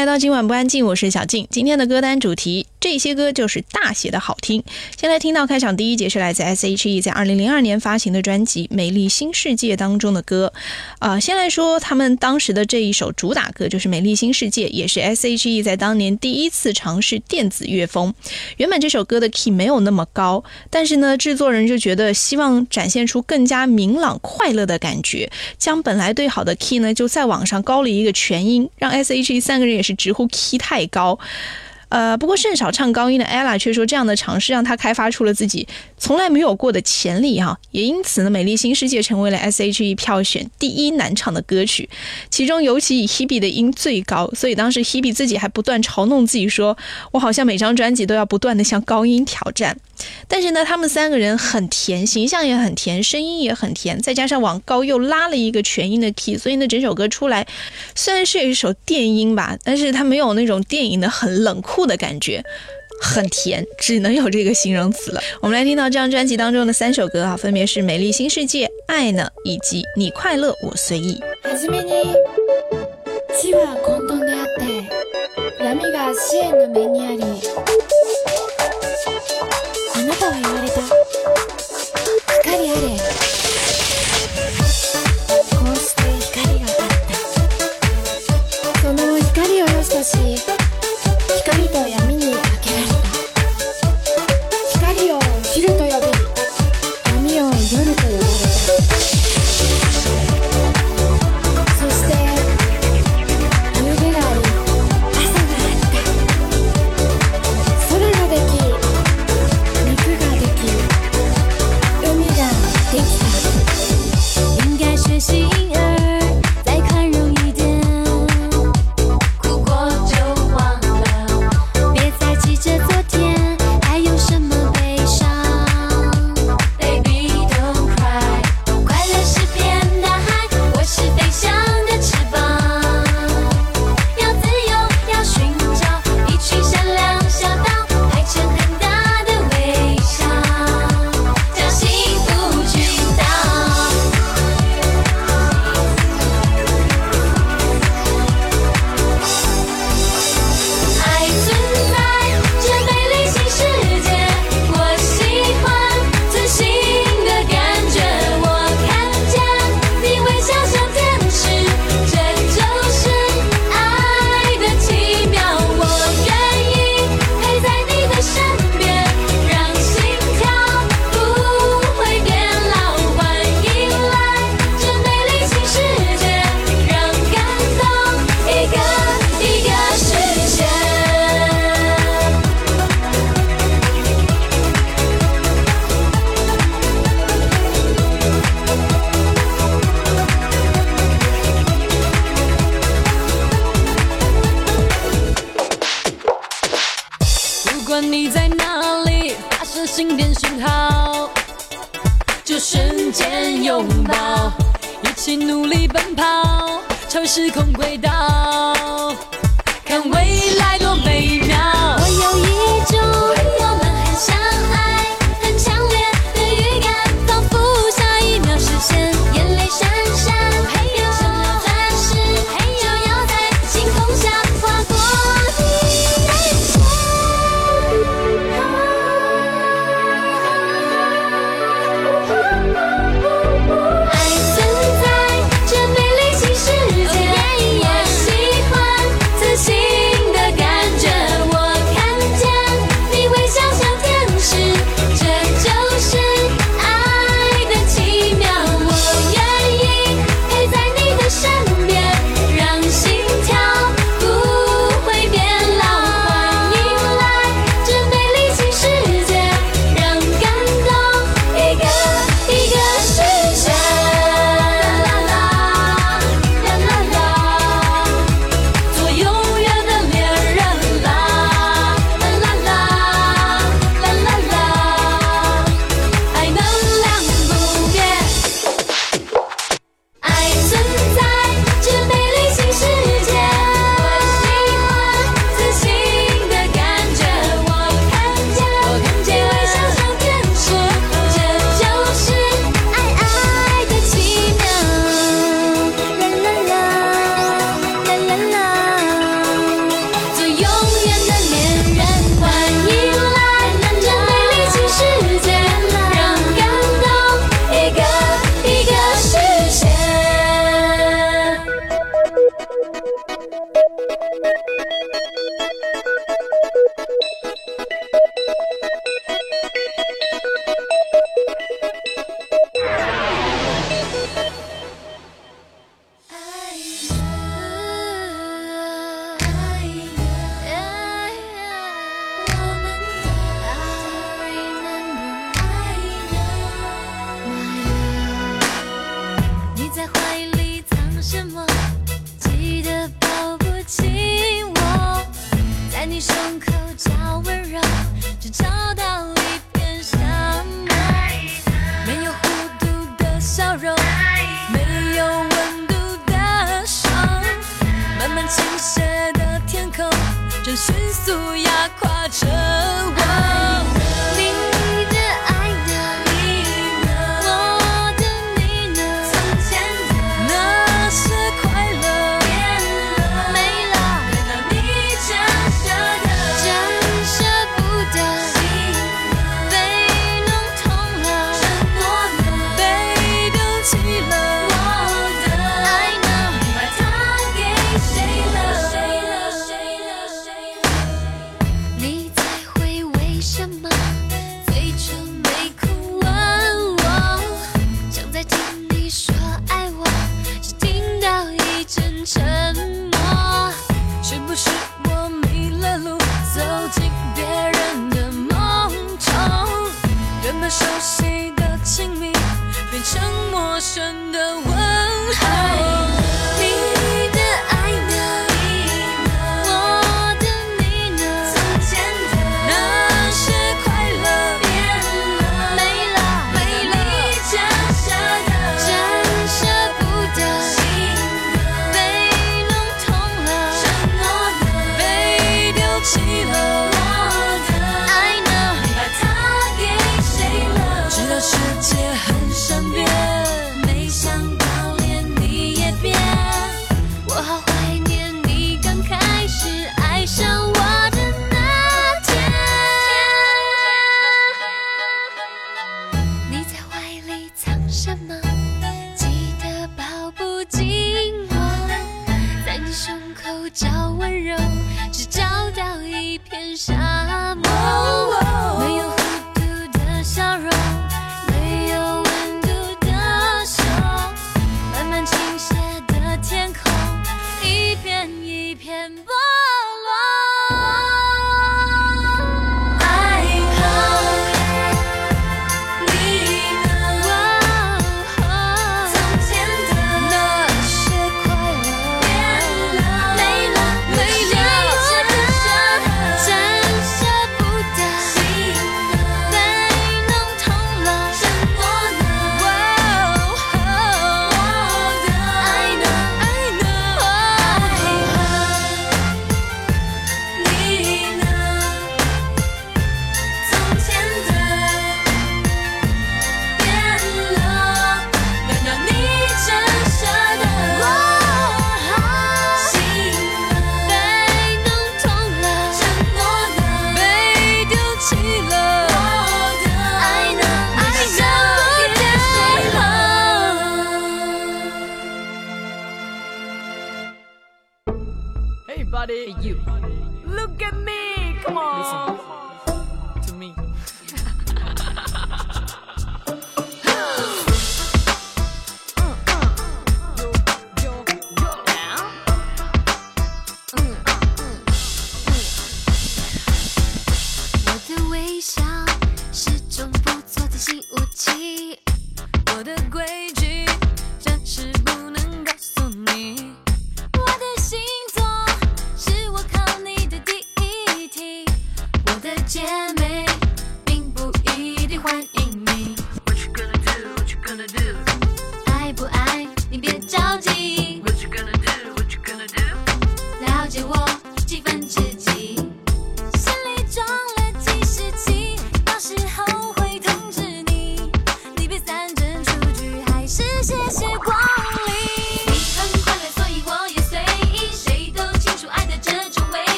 来到今晚不安静，我是小静。今天的歌单主题。这些歌就是大写的好听。先来听到开场第一节是来自 S.H.E 在二零零二年发行的专辑《美丽新世界》当中的歌。啊，先来说他们当时的这一首主打歌就是《美丽新世界》，也是 S.H.E 在当年第一次尝试电子乐风。原本这首歌的 key 没有那么高，但是呢，制作人就觉得希望展现出更加明朗快乐的感觉，将本来对好的 key 呢就再往上高了一个全音，让 S.H.E 三个人也是直呼 key 太高。呃，不过甚少唱高音的 ella 却说，这样的尝试让她开发出了自己从来没有过的潜力哈，也因此呢，《美丽新世界》成为了 S.H.E 票选第一难唱的歌曲，其中尤其以 Hebe 的音最高，所以当时 Hebe 自己还不断嘲弄自己说：“我好像每张专辑都要不断的向高音挑战。”但是呢，他们三个人很甜，形象也很甜，声音也很甜，再加上往高又拉了一个全音的 key，所以呢，整首歌出来虽然是一首电音吧，但是它没有那种电影的很冷酷的感觉，很甜，只能有这个形容词了。我们来听到这张专辑当中的三首歌啊，分别是《美丽新世界》、《爱呢》以及《你快乐我随意》。あなたは 拥抱，一起努力奔跑，超时空轨道，看未来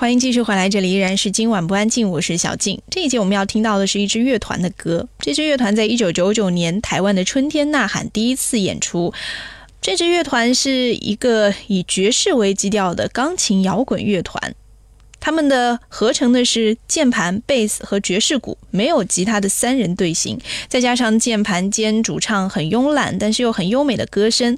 欢迎继续回来，这里依然是今晚不安静，我是小静。这一节我们要听到的是一支乐团的歌。这支乐团在一九九九年台湾的春天呐喊第一次演出。这支乐团是一个以爵士为基调的钢琴摇滚乐团，他们的合成的是键盘、贝斯和爵士鼓，没有吉他的三人队形，再加上键盘兼主唱很慵懒但是又很优美的歌声。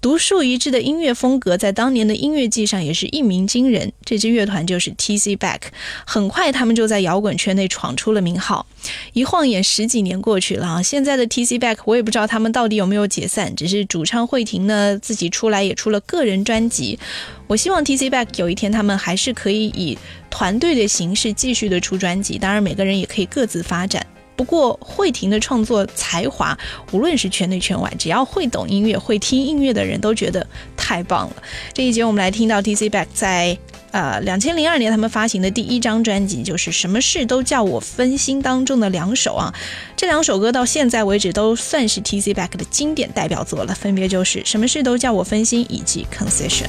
独树一帜的音乐风格在当年的音乐季上也是一鸣惊人。这支乐团就是 tc back 很快他们就在摇滚圈内闯出了名号。一晃眼十几年过去了啊现在的 tc back 我也不知道他们到底有没有解散只是主唱慧婷呢自己出来也出了个人专辑。我希望 tc back 有一天他们还是可以以团队的形式继续的出专辑当然每个人也可以各自发展。不过慧婷的创作才华，无论是圈内圈外，只要会懂音乐、会听音乐的人都觉得太棒了。这一节我们来听到 TC Back 在呃两千零二年他们发行的第一张专辑，就是《什么事都叫我分心》当中的两首啊，这两首歌到现在为止都算是 TC Back 的经典代表作了，分别就是《什么事都叫我分心》以及《Concession》。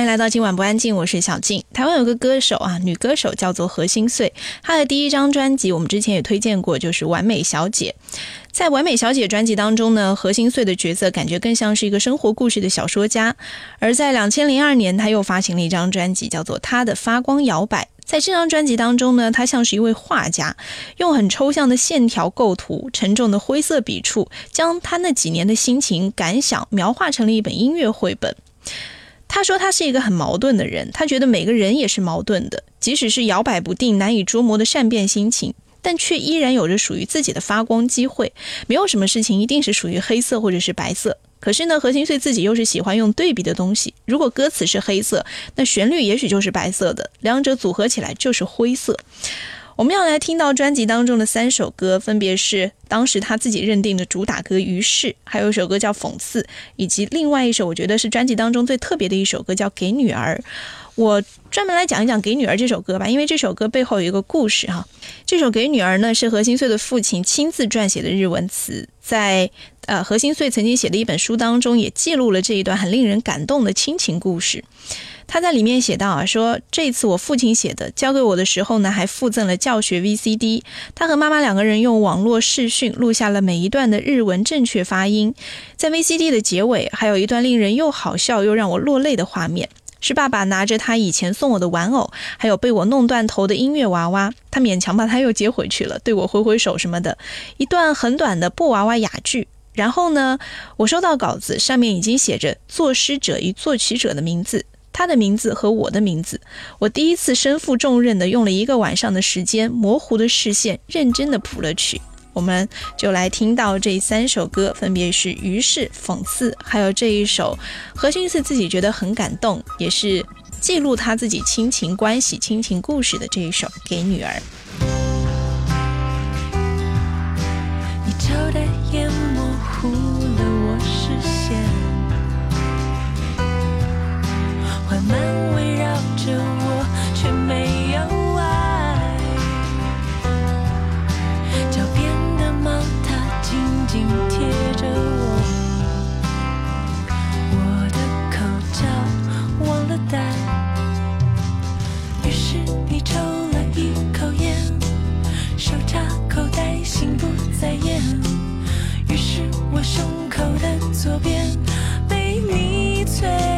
欢迎来到今晚不安静，我是小静。台湾有个歌手啊，女歌手叫做何心碎，她的第一张专辑我们之前也推荐过，就是《完美小姐》。在《完美小姐》专辑当中呢，何心碎的角色感觉更像是一个生活故事的小说家。而在两千零二年，她又发行了一张专辑，叫做《她的发光摇摆》。在这张专辑当中呢，她像是一位画家，用很抽象的线条构图、沉重的灰色笔触，将她那几年的心情感想描画成了一本音乐绘本。他说他是一个很矛盾的人，他觉得每个人也是矛盾的，即使是摇摆不定、难以捉摸的善变心情，但却依然有着属于自己的发光机会。没有什么事情一定是属于黑色或者是白色。可是呢，何心碎自己又是喜欢用对比的东西。如果歌词是黑色，那旋律也许就是白色的，两者组合起来就是灰色。我们要来听到专辑当中的三首歌，分别是当时他自己认定的主打歌《于是》，还有一首歌叫《讽刺》，以及另外一首我觉得是专辑当中最特别的一首歌叫《给女儿》。我专门来讲一讲《给女儿》这首歌吧，因为这首歌背后有一个故事哈。这首《给女儿》呢是何心碎的父亲亲自撰写的日文词，在呃何心穗曾经写的一本书当中也记录了这一段很令人感动的亲情故事。他在里面写到啊，说这次我父亲写的，交给我的时候呢，还附赠了教学 VCD。他和妈妈两个人用网络视讯录下了每一段的日文正确发音。在 VCD 的结尾，还有一段令人又好笑又让我落泪的画面，是爸爸拿着他以前送我的玩偶，还有被我弄断头的音乐娃娃，他勉强把他又接回去了，对我挥挥手什么的，一段很短的布娃娃哑剧。然后呢，我收到稿子，上面已经写着作诗者与作曲者的名字。他的名字和我的名字，我第一次身负重任的用了一个晚上的时间，模糊的视线，认真的谱了曲。我们就来听到这三首歌，分别是《于是》《讽刺》，还有这一首何心是自己觉得很感动，也是记录他自己亲情关系、亲情故事的这一首《给女儿》。你抽的烟心不在焉。于是我胸口的左边被你摧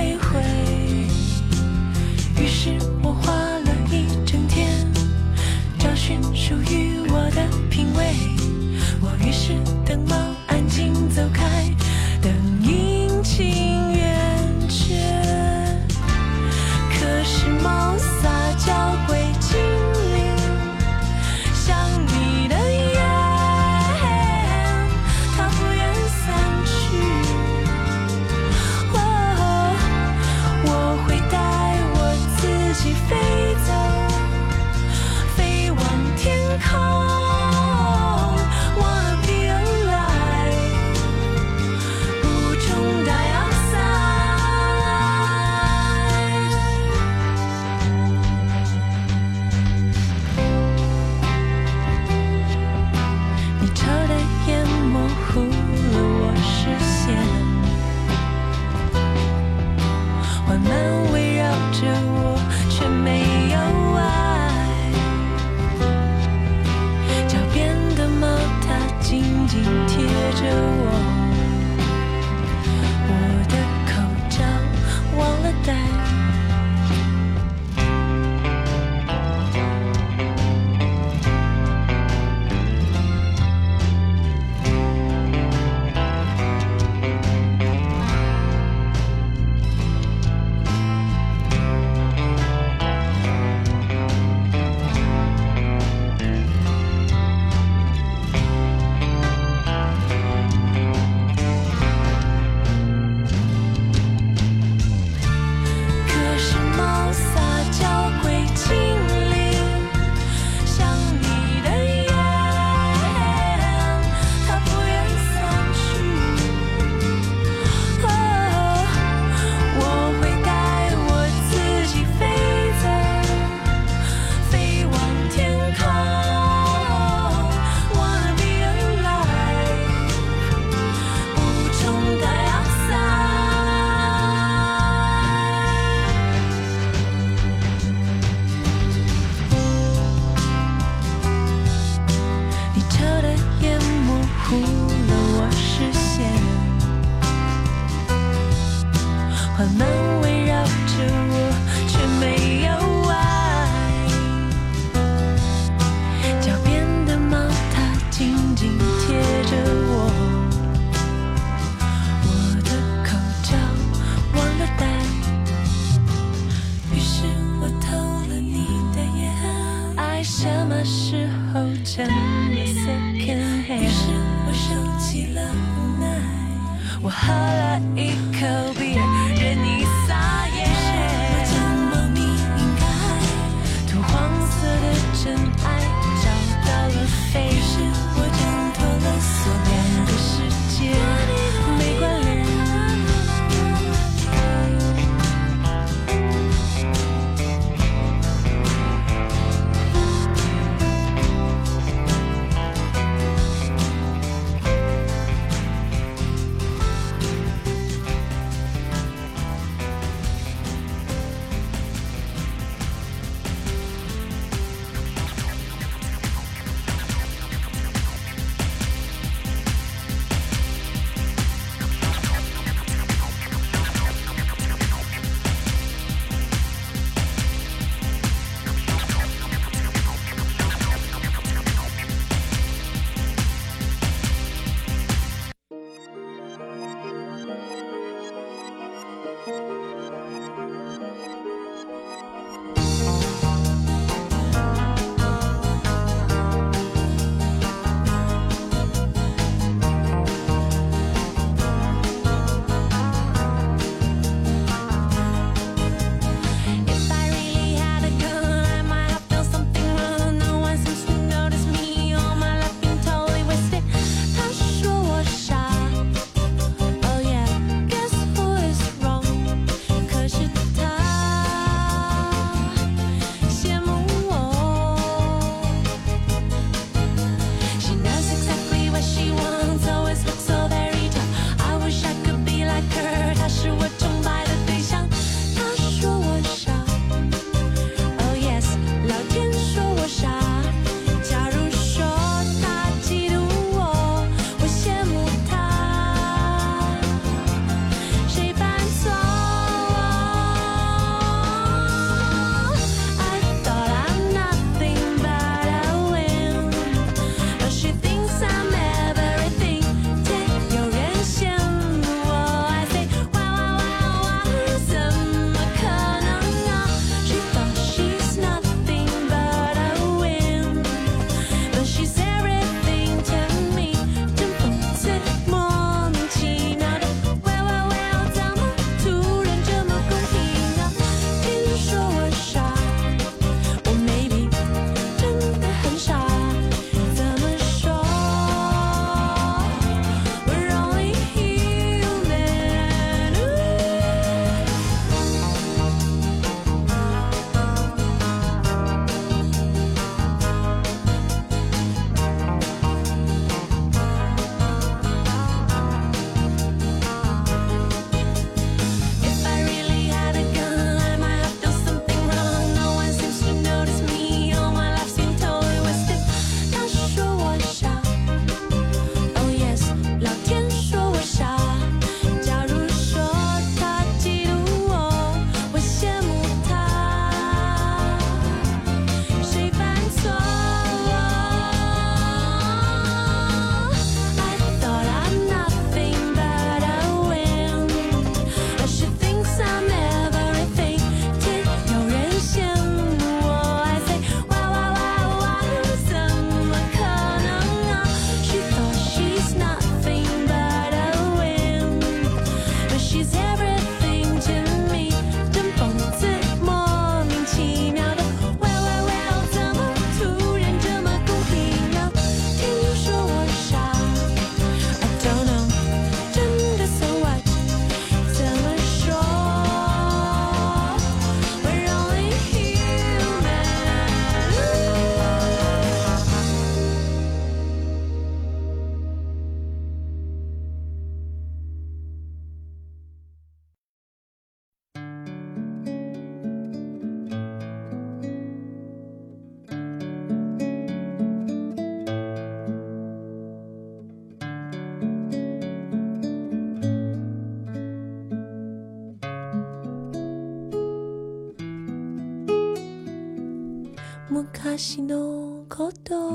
私のこと」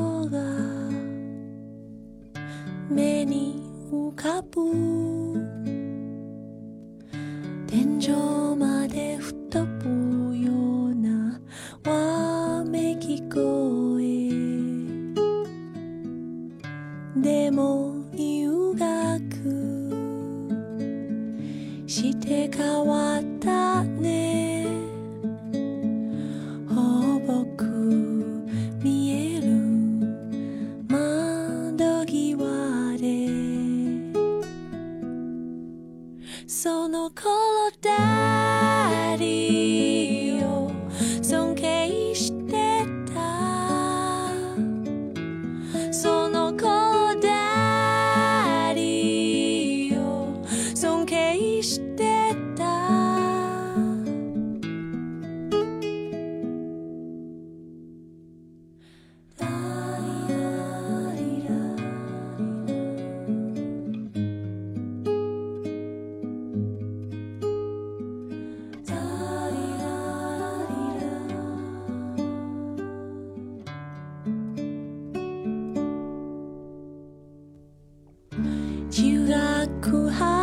記憶は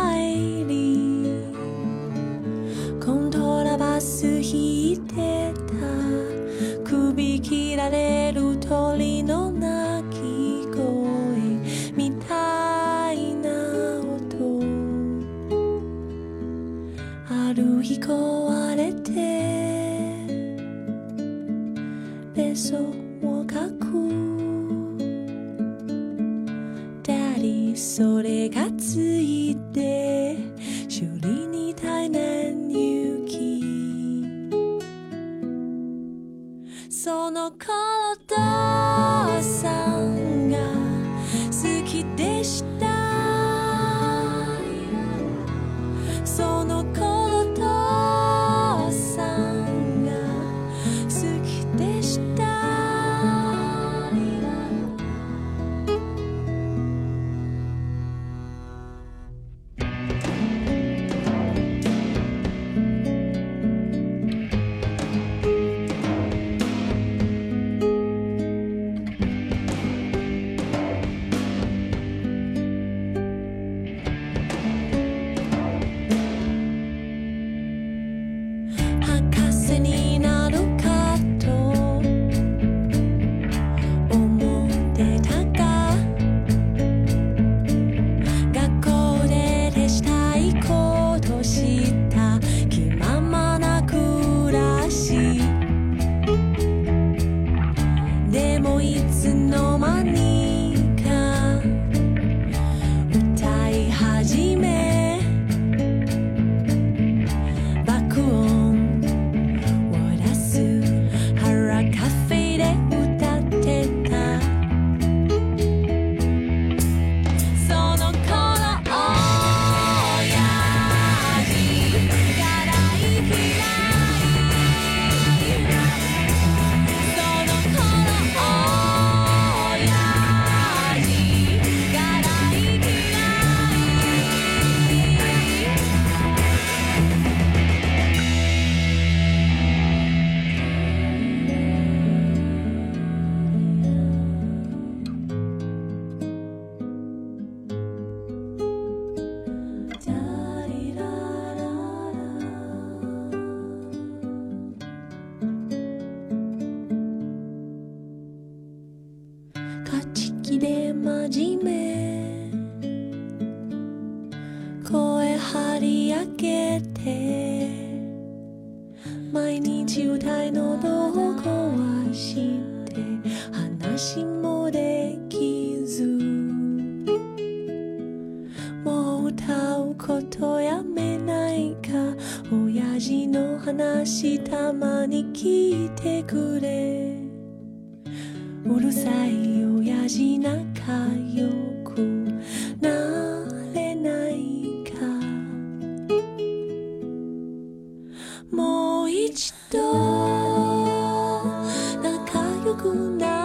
No money. 孤单。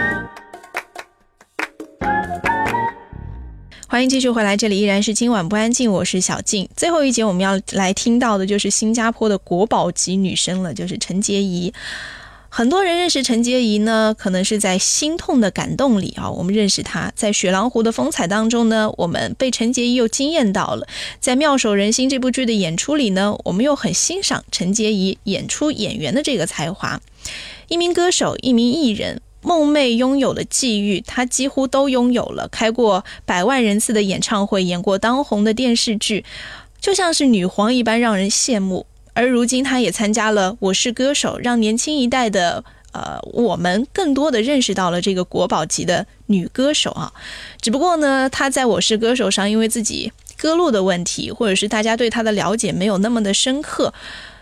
欢迎继续回来，这里依然是今晚不安静，我是小静。最后一节我们要来听到的就是新加坡的国宝级女生了，就是陈洁仪。很多人认识陈洁仪呢，可能是在《心痛的感动》里啊，我们认识她；在《雪狼湖的风采》当中呢，我们被陈洁仪又惊艳到了；在《妙手仁心》这部剧的演出里呢，我们又很欣赏陈洁仪演出演员的这个才华。一名歌手，一名艺人。梦寐拥有的际遇，她几乎都拥有了。开过百万人次的演唱会，演过当红的电视剧，就像是女皇一般让人羡慕。而如今，她也参加了《我是歌手》，让年轻一代的呃我们更多的认识到了这个国宝级的女歌手啊。只不过呢，她在我是歌手上，因为自己歌路的问题，或者是大家对她的了解没有那么的深刻，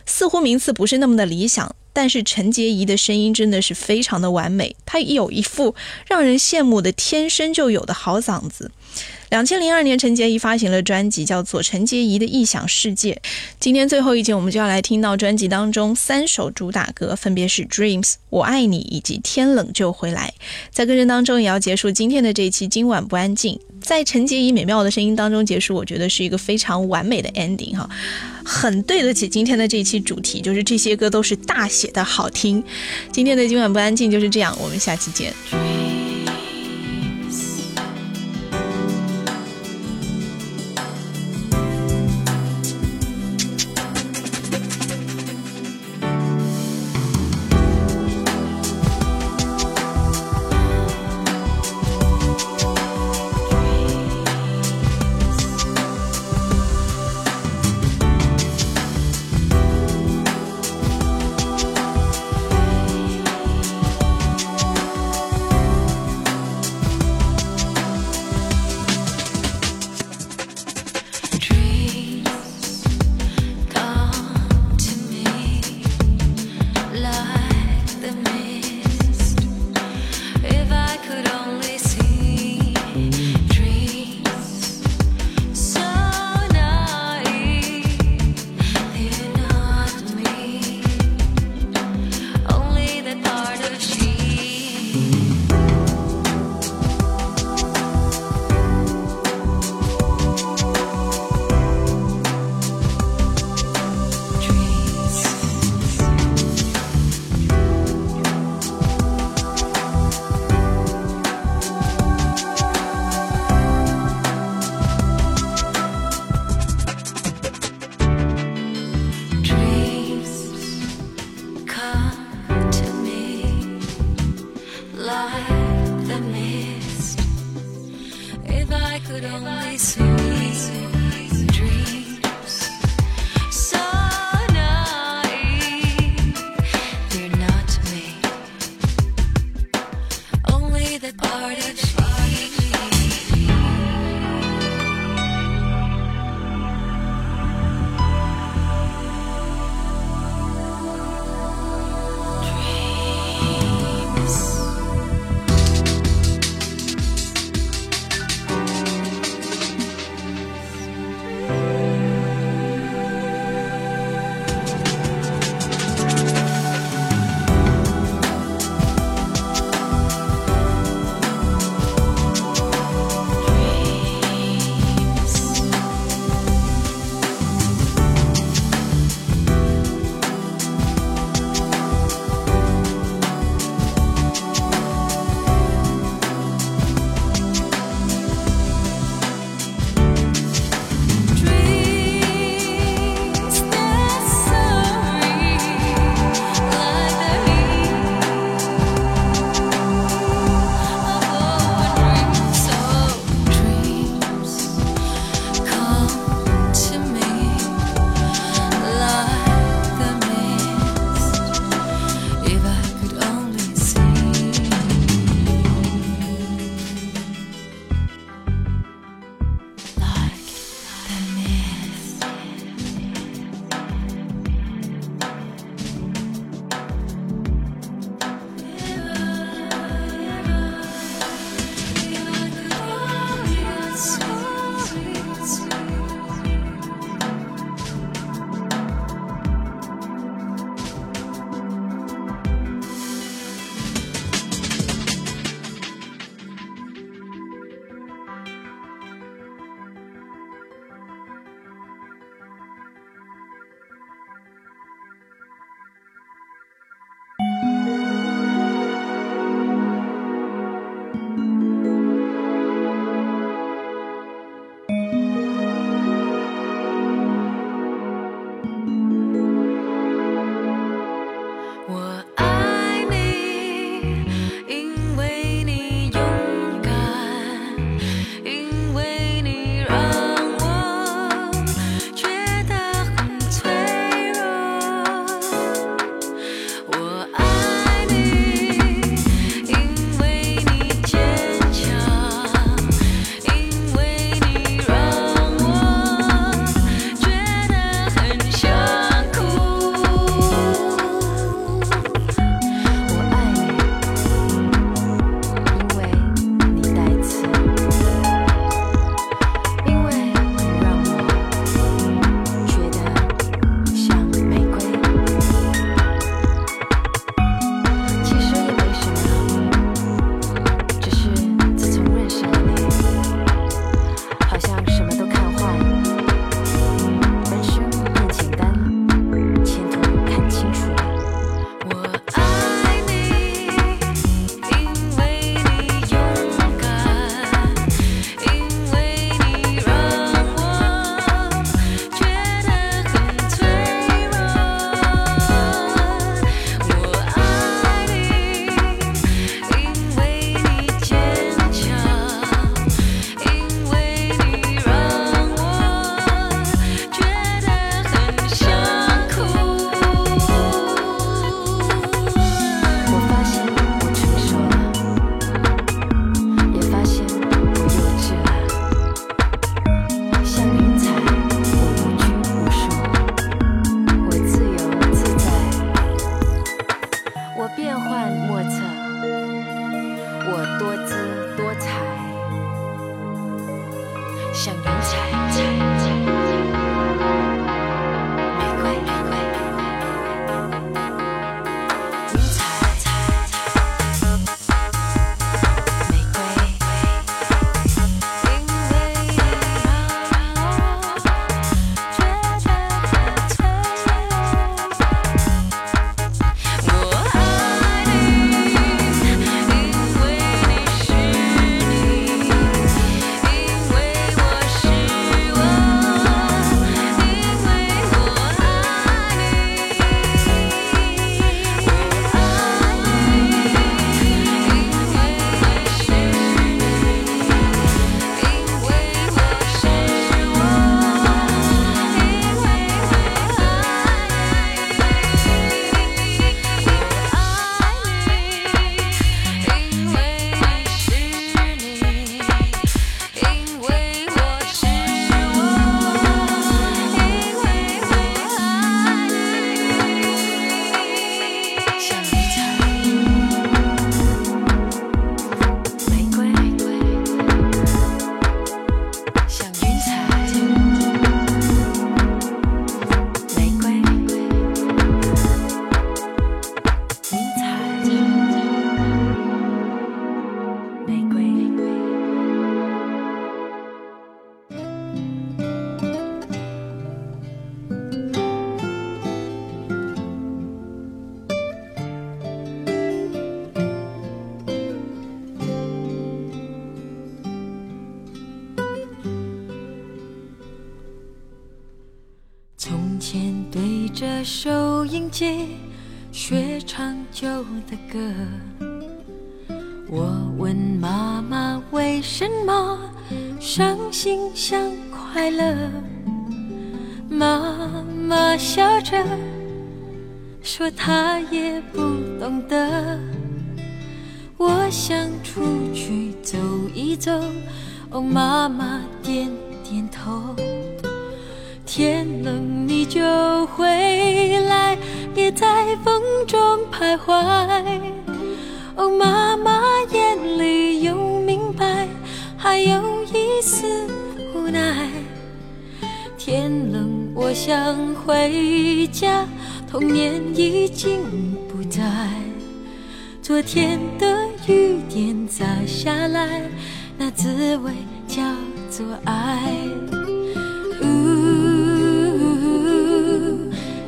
似乎名次不是那么的理想。但是陈洁仪的声音真的是非常的完美，她有一副让人羡慕的天生就有的好嗓子。两千零二年，陈洁仪发行了专辑，叫做《陈洁仪的异想世界》。今天最后一节，我们就要来听到专辑当中三首主打歌，分别是《Dreams》、《我爱你》以及《天冷就回来》。在歌声当中，也要结束今天的这一期。今晚不安静，在陈洁仪美妙的声音当中结束，我觉得是一个非常完美的 ending 哈，很对得起今天的这一期主题，就是这些歌都是大写的好听。今天的今晚不安静就是这样，我们下期见。我想出去走一走，哦，妈妈点点头。天冷你就回来，别在风中徘徊。哦，妈妈眼里有明白，还有一丝无奈。天冷，我想回家，童年已经不在。昨天的雨点洒下来，那滋味叫做爱。呜，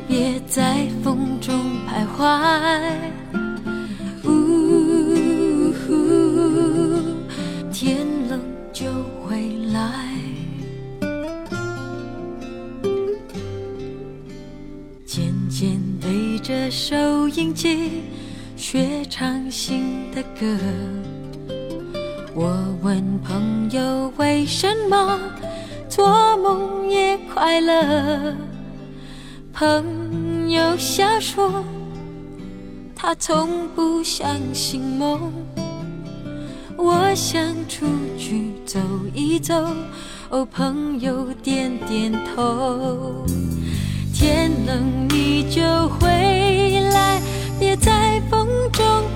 别在风中徘徊。呜，天冷就回来。渐渐对着收音机学唱新的歌。我问朋友为什么做梦也快乐，朋友笑说他从不相信梦。我想出去走一走，哦，朋友点点头。天冷你就回来，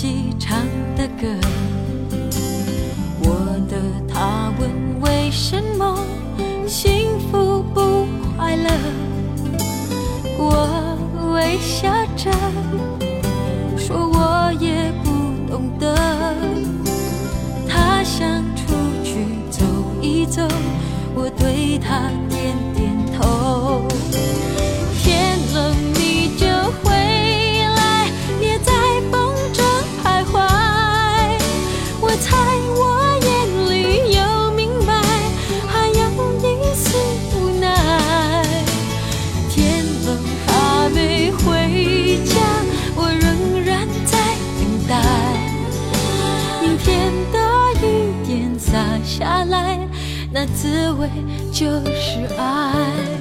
己唱的歌，我的他问为什么幸福不快乐，我微笑着说我也不懂得。他想出去走一走，我对他滋味就是爱。